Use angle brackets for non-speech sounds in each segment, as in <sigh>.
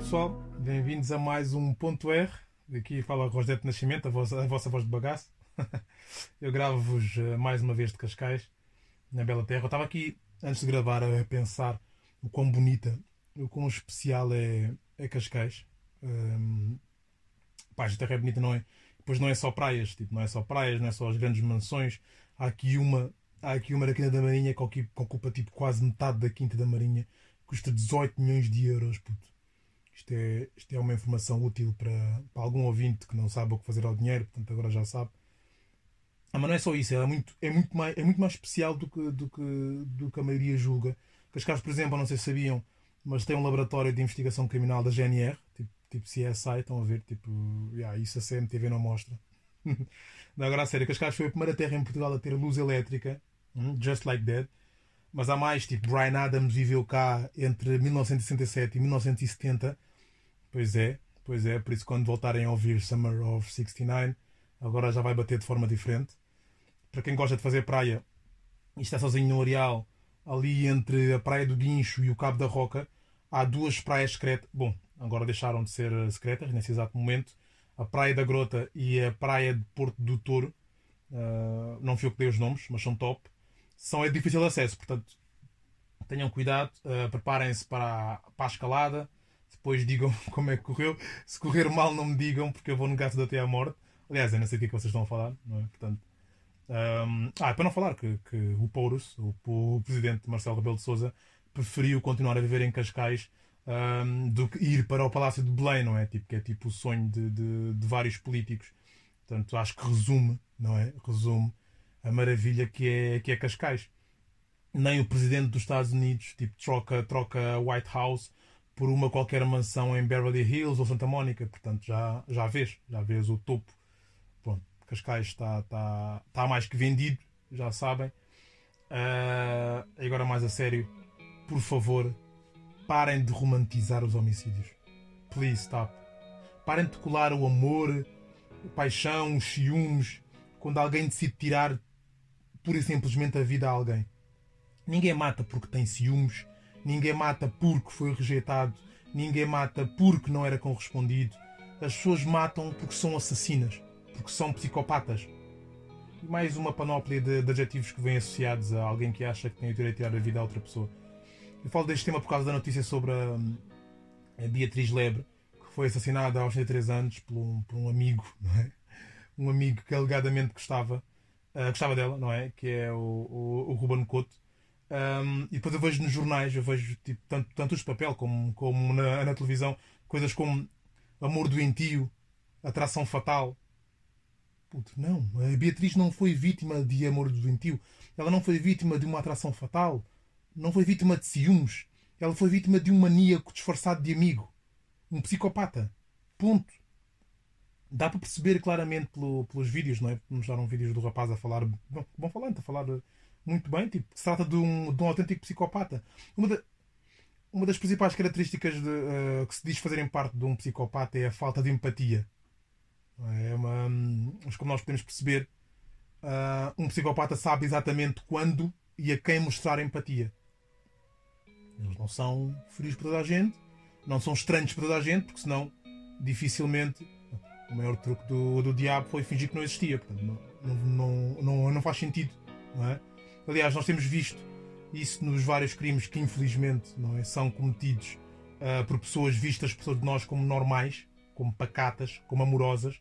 pessoal, bem-vindos a mais um Ponto R. Aqui fala Rosete Nascimento, a vossa, a vossa voz de bagaço. <laughs> Eu gravo-vos eh, mais uma vez de Cascais, na Bela Terra. Eu estava aqui, antes de gravar, a pensar o quão bonita, o quão especial é, é Cascais. Um, pá, a terra é bonita, não é? Depois não é só praias, tipo, não é só praias, não é só as grandes mansões. Há aqui uma, há aqui uma Quinta da Marinha que ocupa tipo, quase metade da Quinta da Marinha. Custa 18 milhões de euros, puto. Isto é, isto é uma informação útil para, para algum ouvinte que não sabe o que fazer ao dinheiro, portanto agora já sabe. Ah, mas não é só isso, é muito, é muito, mais, é muito mais especial do que, do, que, do que a maioria julga. Cascais, por exemplo, não sei se sabiam, mas tem um laboratório de investigação criminal da GNR, tipo, tipo CSI, estão a ver, tipo, yeah, isso a CMTV não mostra. <laughs> não, agora a sério, Cascais foi a primeira terra em Portugal a ter luz elétrica, hum, just like that. Mas há mais, tipo, Brian Adams viveu cá entre 1967 e 1970. Pois é, pois é, por isso quando voltarem a ouvir Summer of 69, agora já vai bater de forma diferente. Para quem gosta de fazer praia e está sozinho no Areal, ali entre a Praia do Guincho e o Cabo da Roca, há duas praias secretas. Bom, agora deixaram de ser secretas nesse exato momento. A Praia da Grota e a Praia de Porto do Touro. Uh, não fui eu que dei os nomes, mas são top são é difícil acesso, portanto tenham cuidado, uh, preparem-se para, para a escalada, depois digam <laughs> como é que correu. Se correr mal, não me digam, porque eu vou negar tudo até à morte. Aliás, eu não sei o que, é que vocês estão a falar, não é? Portanto, um, ah, para não falar que, que o Pouros, o, o, presidente Marcelo Rebelo de Souza, preferiu continuar a viver em Cascais um, do que ir para o Palácio de Belém, não é? Tipo, que é tipo o sonho de, de, de vários políticos. Portanto, acho que resume, não é? Resume a maravilha que é, que é Cascais. Nem o presidente dos Estados Unidos tipo, troca, troca White House por uma qualquer mansão em Beverly Hills ou Santa Mónica. Portanto, já, já vês, já vês o topo. Pronto, Cascais está, está, está mais que vendido, já sabem. Uh, agora mais a sério, por favor, parem de romantizar os homicídios. Please stop. Parem de colar o amor, a paixão, os ciúmes, quando alguém decide tirar pura e simplesmente a vida a alguém. Ninguém mata porque tem ciúmes, ninguém mata porque foi rejeitado, ninguém mata porque não era correspondido. As pessoas matam porque são assassinas, porque são psicopatas. E mais uma panóplia de, de adjetivos que vêm associados a alguém que acha que tem o direito de tirar a vida a outra pessoa. Eu falo deste tema por causa da notícia sobre a, a Beatriz Lebre, que foi assassinada aos 33 anos por um, por um amigo, <laughs> é? um amigo que alegadamente gostava Uh, gostava dela, não é? Que é o, o, o Ruben Couto. Um, e depois eu vejo nos jornais, eu vejo tipo, tanto, tanto os de papel como, como na, na televisão, coisas como amor doentio, atração fatal. Puto, não, a Beatriz não foi vítima de amor doentio. Ela não foi vítima de uma atração fatal. Não foi vítima de ciúmes. Ela foi vítima de um maníaco disfarçado de amigo. Um psicopata. Ponto dá para perceber claramente pelo, pelos vídeos, não é? Mostraram vídeos do rapaz a falar, bom, bom falando, a falar muito bem, tipo, se trata de um, de um autêntico psicopata. Uma, de, uma das principais características de, uh, que se diz fazerem parte de um psicopata é a falta de empatia. É uma, mas como nós podemos perceber, uh, um psicopata sabe exatamente quando e a quem mostrar empatia. Eles não são frios para toda a gente, não são estranhos para toda a gente, porque senão dificilmente o maior truque do, do diabo foi fingir que não existia. Portanto, não, não, não, não faz sentido. Não é? Aliás, nós temos visto isso nos vários crimes que infelizmente não é, são cometidos uh, por pessoas vistas por de nós como normais, como pacatas, como amorosas.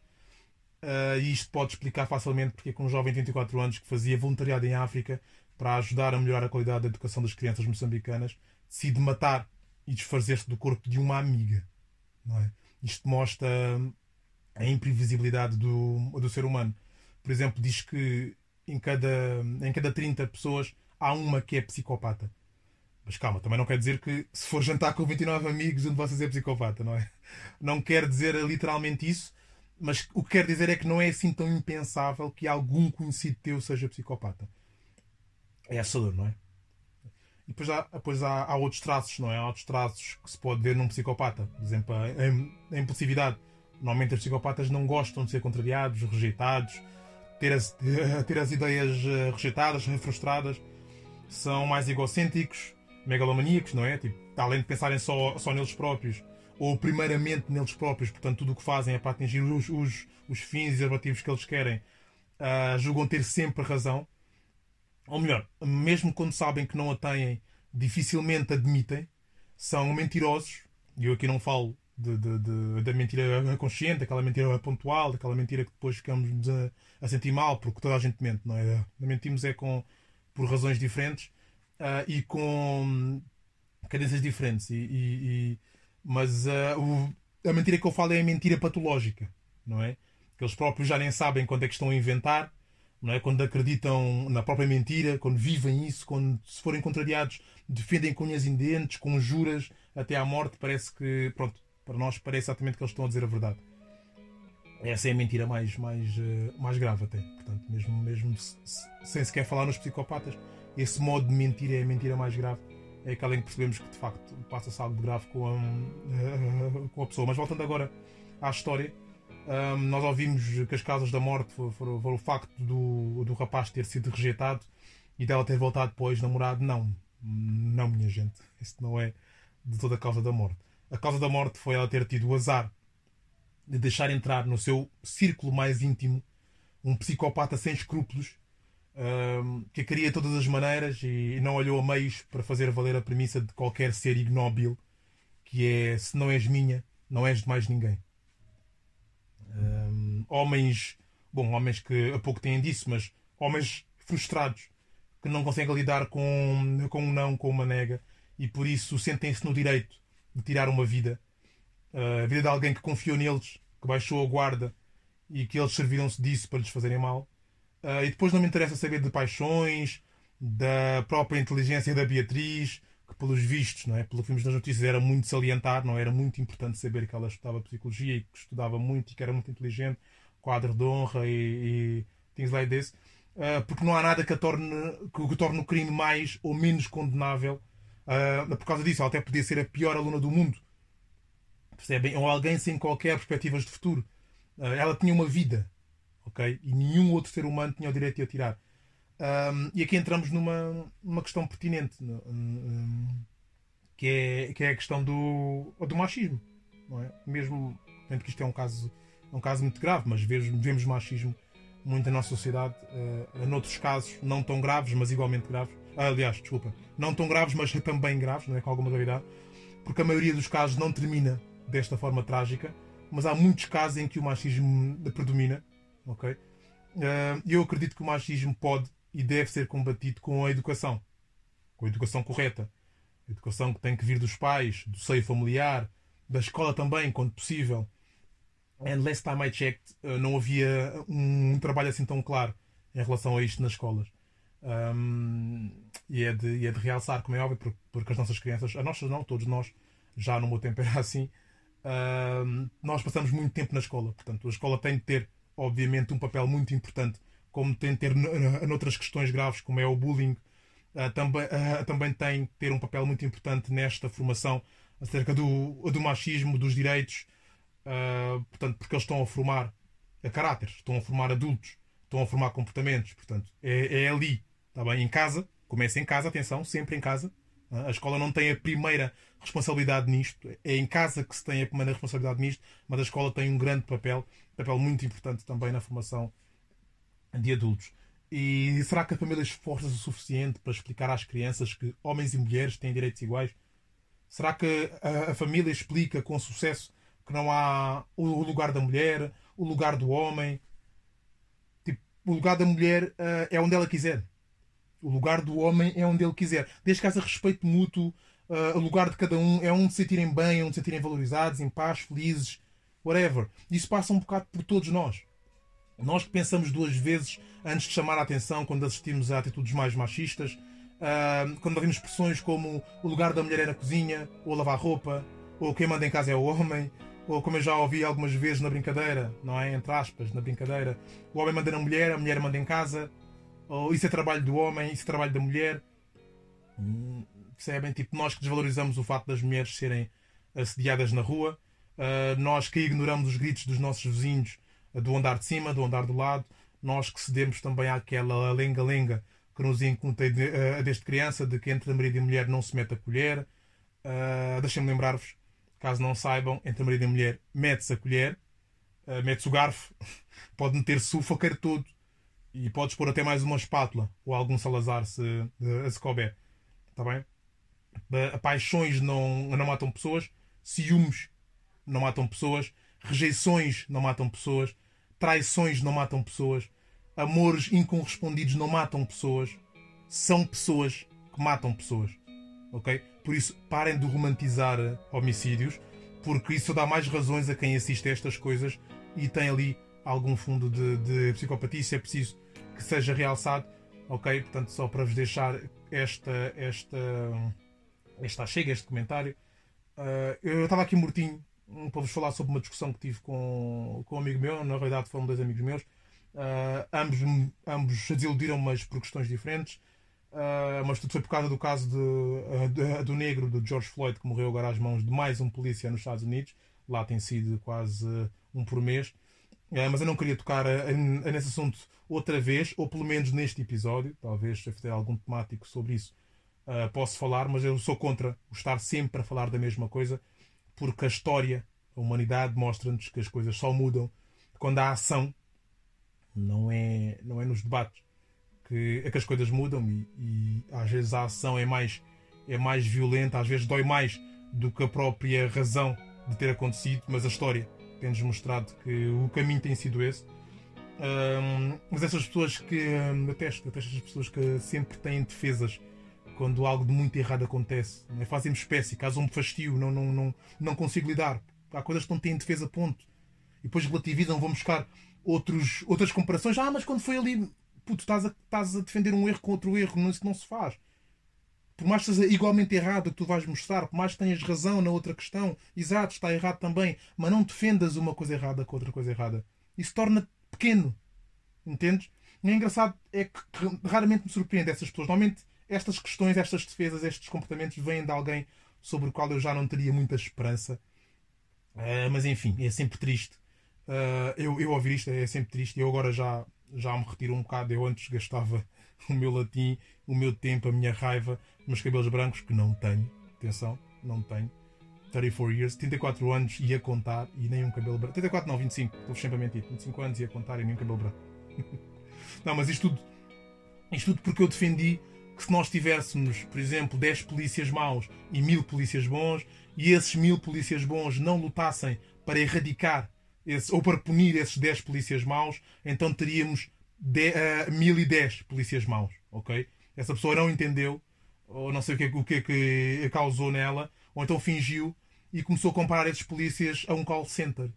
Uh, e isto pode explicar facilmente porque é que um jovem de 24 anos que fazia voluntariado em África para ajudar a melhorar a qualidade da educação das crianças moçambicanas decide matar e desfazer-se do corpo de uma amiga. Não é? Isto mostra a imprevisibilidade do, do ser humano. Por exemplo, diz que em cada, em cada 30 pessoas há uma que é psicopata. Mas calma, também não quer dizer que se for jantar com 29 amigos, um de vocês é psicopata, não é? Não quer dizer literalmente isso, mas o que quer dizer é que não é assim tão impensável que algum conhecido teu seja psicopata. É assustador, não é? E depois, há, depois há, há, outros traços, não é? Há outros traços que se pode ver num psicopata. Por exemplo, a, a impulsividade Normalmente os psicopatas não gostam de ser contrariados, rejeitados, ter as, <laughs> ter as ideias eh, rejeitadas, frustradas. São mais egocêntricos, megalomaníacos, não é? Tipo, além de pensarem só, só neles próprios, ou primeiramente neles próprios, portanto, tudo o que fazem é para atingir os, os, os fins e objetivos que eles querem, uh, julgam ter sempre razão. Ou melhor, mesmo quando sabem que não a têm, dificilmente admitem, são mentirosos. E eu aqui não falo de, de, de, da mentira consciente, daquela mentira pontual, daquela mentira que depois ficamos a, a, sentir mal, porque toda a gente mente, não é? Mentimos é com, por razões diferentes uh, e com cadências diferentes. E, e, e mas uh, o, a mentira que eu falo é a mentira patológica, não é? Que eles próprios já nem sabem quando é que estão a inventar, não é? Quando acreditam na própria mentira, quando vivem isso, quando se forem contrariados, defendem com unhas e dentes, com juras até à morte. Parece que, pronto, para nós parece exatamente que eles estão a dizer a verdade. Essa é a mentira mais, mais, uh, mais grave até. Portanto, mesmo, mesmo sem sequer falar nos psicopatas, esse modo de mentir é a mentira mais grave é aquela em que percebemos que de facto passa-se algo de grave com a, com a pessoa. Mas voltando agora à história, um, nós ouvimos que as causas da morte foram, foram, o facto do, do rapaz ter sido rejeitado e dela ter voltado depois namorado. Não, não, minha gente, isso não é de toda a causa da morte. A causa da morte foi ela ter tido o azar de deixar entrar no seu círculo mais íntimo um psicopata sem escrúpulos que a queria de todas as maneiras e não olhou a meios para fazer valer a premissa de qualquer ser ignóbil, que é se não és minha, não és de mais ninguém. Um, homens, bom, homens que a pouco têm disso, mas homens frustrados que não conseguem lidar com, com um não, com uma nega e por isso sentem-se no direito de tirar uma vida. Uh, a vida de alguém que confiou neles, que baixou a guarda e que eles serviram-se disso para lhes fazerem mal. Uh, e depois não me interessa saber de paixões, da própria inteligência da Beatriz, que pelos vistos, não é? pelo que vimos nas notícias, era muito salientar, não é? era muito importante saber que ela estudava psicologia e que estudava muito e que era muito inteligente, quadro de honra e, e things like this. Uh, porque não há nada que, torne, que, que torne o crime mais ou menos condenável uh, por causa disso. Ela até podia ser a pior aluna do mundo. Percebem? Ou alguém sem qualquer perspectivas de futuro. Uh, ela tinha uma vida ok? E nenhum outro ser humano tinha o direito de atirar. Um, e aqui entramos numa, numa questão pertinente, um, que, é, que é a questão do, do machismo. Não é? Mesmo, tanto que isto é um caso, é um caso muito grave, mas vemos, vemos machismo muito na nossa sociedade, uh, noutros casos não tão graves, mas igualmente graves. Ah, aliás, desculpa, não tão graves, mas também graves, não é? com alguma gravidade, porque a maioria dos casos não termina desta forma trágica, mas há muitos casos em que o machismo predomina ok? Uh, eu acredito que o machismo pode e deve ser combatido com a educação, com a educação correta, a educação que tem que vir dos pais, do seio familiar, da escola também, quando possível. And last time I checked, uh, não havia um, trabalho assim tão claro em relação a isto nas escolas. Um, e, é de, e é de realçar, como é óbvio, porque, porque as nossas crianças, as nossas não, todos nós, já no meu tempo era assim, uh, nós passamos muito tempo na escola. Portanto, a escola tem de ter obviamente, um papel muito importante, como tem de ter noutras questões graves, como é o bullying, uh, também, uh, também tem de ter um papel muito importante nesta formação acerca do, do machismo, dos direitos, uh, portanto, porque eles estão a formar a caráteres, estão a formar adultos, estão a formar comportamentos, portanto, é, é ali, está bem? Em casa, começa em casa, atenção, sempre em casa. A escola não tem a primeira responsabilidade nisto, é em casa que se tem a primeira responsabilidade nisto, mas a escola tem um grande papel papel muito importante também na formação de adultos. E será que a família esforça-se o suficiente para explicar às crianças que homens e mulheres têm direitos iguais? Será que a, família explica com sucesso que não há o, o lugar da mulher, o lugar do homem? Tipo, o lugar da mulher uh, é onde ela quiser. O lugar do homem é onde ele quiser. Desde que haja respeito mútuo, uh, o lugar de cada um é onde se sentirem bem, onde se sentirem valorizados, em paz, felizes whatever. Isso passa um bocado por todos nós. Nós que pensamos duas vezes antes de chamar a atenção quando assistimos a atitudes mais machistas, uh, quando ouvimos expressões como o lugar da mulher é na cozinha, ou lavar roupa, ou quem manda em casa é o homem, ou como eu já ouvi algumas vezes na brincadeira, não é? Entre aspas, na brincadeira, o homem manda na mulher, a mulher manda em casa, ou isso é trabalho do homem, isso é trabalho da mulher. Hum, percebem? Tipo, nós que desvalorizamos o facto das mulheres serem assediadas na rua, Uh, nós que ignoramos os gritos dos nossos vizinhos uh, do andar de cima, do andar do lado, nós que cedemos também àquela lenga-lenga que nos incuntei de, uh, desde criança de que entre marido e mulher não se mete a colher. Uh, Deixem-me lembrar-vos caso não saibam, entre marido e mulher, mete-se a colher, uh, mete-se o garfo, <laughs> pode meter-se o faqueiro todo e podes pôr até mais uma espátula ou algum salazar se, uh, se couber. Está bem? Paixões não, não matam pessoas, ciúmes não matam pessoas, rejeições não matam pessoas, traições não matam pessoas, amores incorrespondidos não matam pessoas, são pessoas que matam pessoas. Ok? Por isso, parem de romantizar homicídios, porque isso dá mais razões a quem assiste a estas coisas e tem ali algum fundo de, de psicopatia. Isso é preciso que seja realçado. Ok? Portanto, só para vos deixar esta, esta, esta chega, este comentário. Uh, eu estava aqui mortinho para vos falar sobre uma discussão que tive com, com um amigo meu. Na realidade, foram dois amigos meus. Uh, ambos, ambos desiludiram, mas por questões diferentes. Uh, mas tudo foi por causa do caso de, de, do negro, do George Floyd, que morreu agora às mãos de mais um polícia nos Estados Unidos. Lá tem sido quase um por mês. Uh, mas eu não queria tocar nesse assunto outra vez, ou pelo menos neste episódio. Talvez se fizer algum temático sobre isso, posso falar, mas eu sou contra o estar sempre a falar da mesma coisa, porque a história, a humanidade mostra-nos que as coisas só mudam quando há ação, não é, não é nos debates que, é que as coisas mudam e, e, às vezes a ação é mais, é mais violenta, às vezes dói mais do que a própria razão de ter acontecido, mas a história tem-nos mostrado que o caminho tem sido esse. Um, mas essas pessoas que um, detesto, detesto essas pessoas que sempre têm defesas quando algo de muito errado acontece. Né? Fazem-me espécie, causam-me fastio, não, não, não, não consigo lidar. Há coisas que não têm defesa, ponto. E depois relativizam, vão buscar outros, outras comparações. Ah, mas quando foi ali puto, estás a, estás a defender um erro com outro erro, isso não se faz. Por mais que seja igualmente errado que tu vais mostrar, por mais que tenhas razão na outra questão, exato, está errado também, mas não defendas uma coisa errada com outra coisa errada. Isso torna pequeno. Entendes? E é engraçado, é que raramente me surpreende essas pessoas. Normalmente estas questões, estas defesas, estes comportamentos vêm de alguém sobre o qual eu já não teria muita esperança. Uh, mas enfim, é sempre triste. Uh, eu, eu ouvir isto é sempre triste. Eu agora já já me retiro um bocado. Eu antes gastava <laughs> o meu latim, o meu tempo, a minha raiva, meus cabelos brancos, que não tenho. Atenção, não tenho. 34 years, 34 anos ia contar e nem um cabelo branco. 34 não, 25, estou sempre a mentir. 25 anos ia contar e nem um cabelo branco. <laughs> não, mas isto tudo, isto tudo porque eu defendi que se nós tivéssemos, por exemplo, 10 polícias maus e 1000 polícias bons, e esses 1000 polícias bons não lutassem para erradicar esse, ou para punir esses 10 polícias maus, então teríamos de, uh, 1010 polícias maus, ok? Essa pessoa não entendeu, ou não sei o que, o que é que causou nela, ou então fingiu e começou a comparar esses polícias a um call center.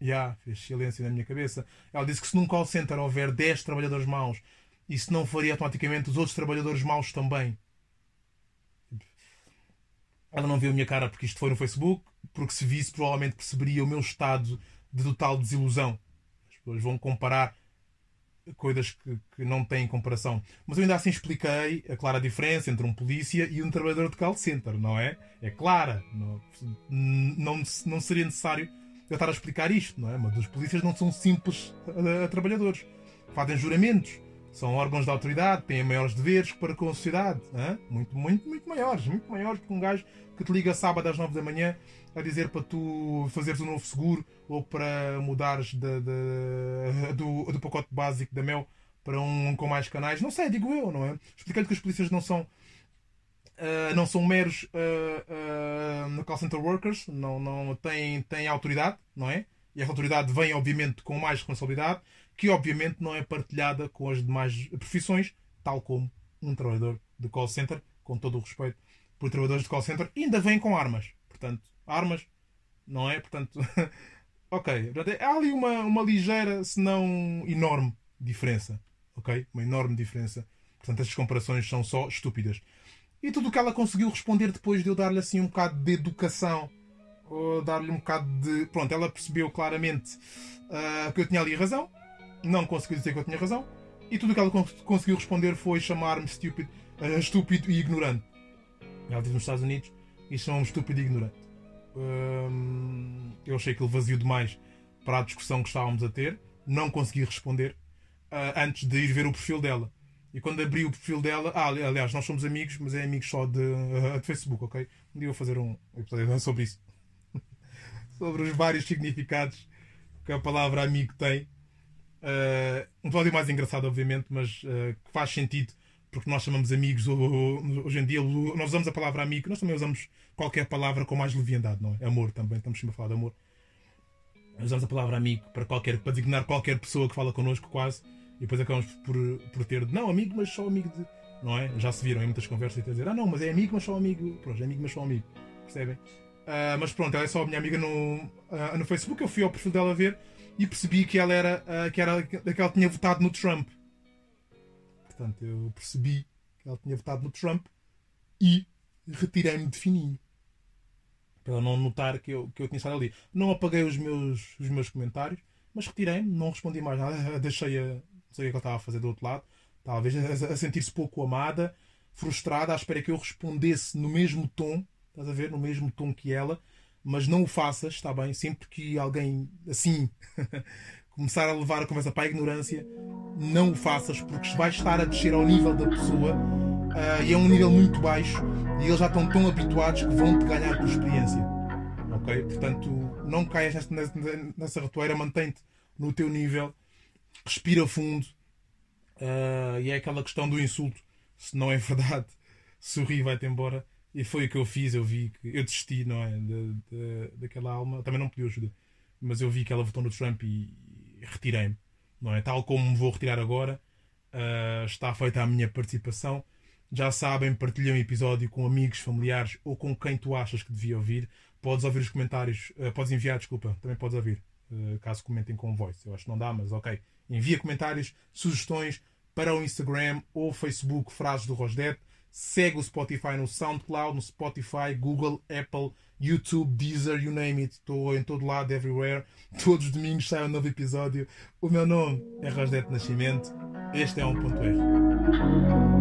Já, yeah, fez silêncio na minha cabeça. Ela disse que se num call center houver 10 trabalhadores maus, isso não faria automaticamente os outros trabalhadores maus também. Ela não viu a minha cara porque isto foi no Facebook, porque se visse, provavelmente perceberia o meu estado de total desilusão. As pessoas vão comparar coisas que, que, não têm comparação. Mas eu ainda assim expliquei a clara diferença entre um polícia e um trabalhador de call center, não é? É clara. Não, não, não seria necessário eu estar a explicar isto, não é? Mas os polícias não são simples a trabalhadores. Fazem juramentos, são órgãos de autoridade, têm maiores deveres para com a sociedade. Hein? Muito, muito, muito maiores. Muito maiores que um gajo que te liga sábado às 9 da manhã a dizer para tu fazeres um novo seguro ou para mudares de, de, do, do pacote básico da Mel para um com mais canais. Não sei, digo eu, não é? Explicando que os polícias não são. Uh, não são meros uh, uh, call center workers, não, não têm, têm autoridade, não é? E essa autoridade vem, obviamente, com mais responsabilidade que obviamente não é partilhada com as demais profissões, tal como um trabalhador de call center, com todo o respeito por trabalhadores de call center, ainda vêm com armas. Portanto, armas, não é? Portanto, <laughs> ok. Há ali uma, uma ligeira, se não enorme, diferença. Ok? Uma enorme diferença. Portanto, estas comparações são só estúpidas. E tudo o que ela conseguiu responder depois de eu dar-lhe assim um bocado de educação, dar-lhe um bocado de. Pronto, ela percebeu claramente uh, que eu tinha ali razão, não conseguiu dizer que eu tinha razão e tudo o que ela conseguiu responder foi chamar-me estúpido, uh, estúpido e ignorante. Ela diz nos Estados Unidos e chamou-me estúpido e ignorante. Um, eu achei aquilo vazio demais para a discussão que estávamos a ter. Não consegui responder uh, antes de ir ver o perfil dela. E quando abri o perfil dela, ah, aliás, nós somos amigos, mas é amigos só de, uh, de Facebook, ok? Um dia vou fazer um episódio sobre isso. Sobre os vários significados que a palavra amigo tem. Uh, um episódio mais engraçado, obviamente, mas uh, que faz sentido porque nós chamamos amigos hoje em dia, nós usamos a palavra amigo, nós também usamos qualquer palavra com mais leviandade, não é? Amor também, estamos sempre a falar de amor. Usamos a palavra amigo para, qualquer, para designar qualquer pessoa que fala connosco, quase, e depois acabamos por, por ter, não, amigo, mas só amigo de. Não é? Já se viram em muitas conversas e dizer, ah, não, mas é amigo, mas só amigo. Pronto, é amigo, mas só amigo. Percebem? Uh, mas pronto, ela é só a minha amiga no, uh, no Facebook. Eu fui ao perfil dela ver e percebi que ela era, uh, que era que ela tinha votado no Trump. Portanto, eu percebi que ela tinha votado no Trump e retirei-me de fininho. Para não notar que eu, que eu tinha estado ali. Não apaguei os meus, os meus comentários, mas retirei-me, não respondi mais nada. Deixei-a. Não sei o que ela estava a fazer do outro lado. Talvez a, a sentir-se pouco amada, frustrada, à espera que eu respondesse no mesmo tom. Estás a ver? No mesmo tom que ela. Mas não o faças, está bem? Sempre que alguém assim <laughs> começar a levar a conversa para a ignorância, não o faças, porque vais estar a descer ao nível da pessoa uh, e é um nível muito baixo e eles já estão tão habituados que vão-te ganhar por experiência. Ok? Portanto, não caias nessa, nessa ratoeira, mantém-te no teu nível, respira fundo uh, e é aquela questão do insulto. Se não é verdade, <laughs> sorri e vai-te embora. E foi o que eu fiz, eu vi que eu desisti, não é? De, de, daquela alma. Também não pediu ajuda, mas eu vi que ela votou no Trump e, retirei-me. Não é? Tal como me vou retirar agora, uh, está feita a minha participação. Já sabem, partilhem o episódio com amigos, familiares ou com quem tu achas que devia ouvir. Podes ouvir os comentários, uh, podes enviar, desculpa, também podes ouvir, uh, caso comentem com voice. Eu acho que não dá, mas ok. Envia comentários, sugestões para o Instagram ou Facebook Frases do Rosdet. Segue o Spotify no SoundCloud, no Spotify, Google, Apple, YouTube, Deezer, you name it. Estou em todo lado, everywhere. <laughs> Todos os domingos sai um novo episódio. O meu nome é Rosdete Nascimento. Este é um ponto R.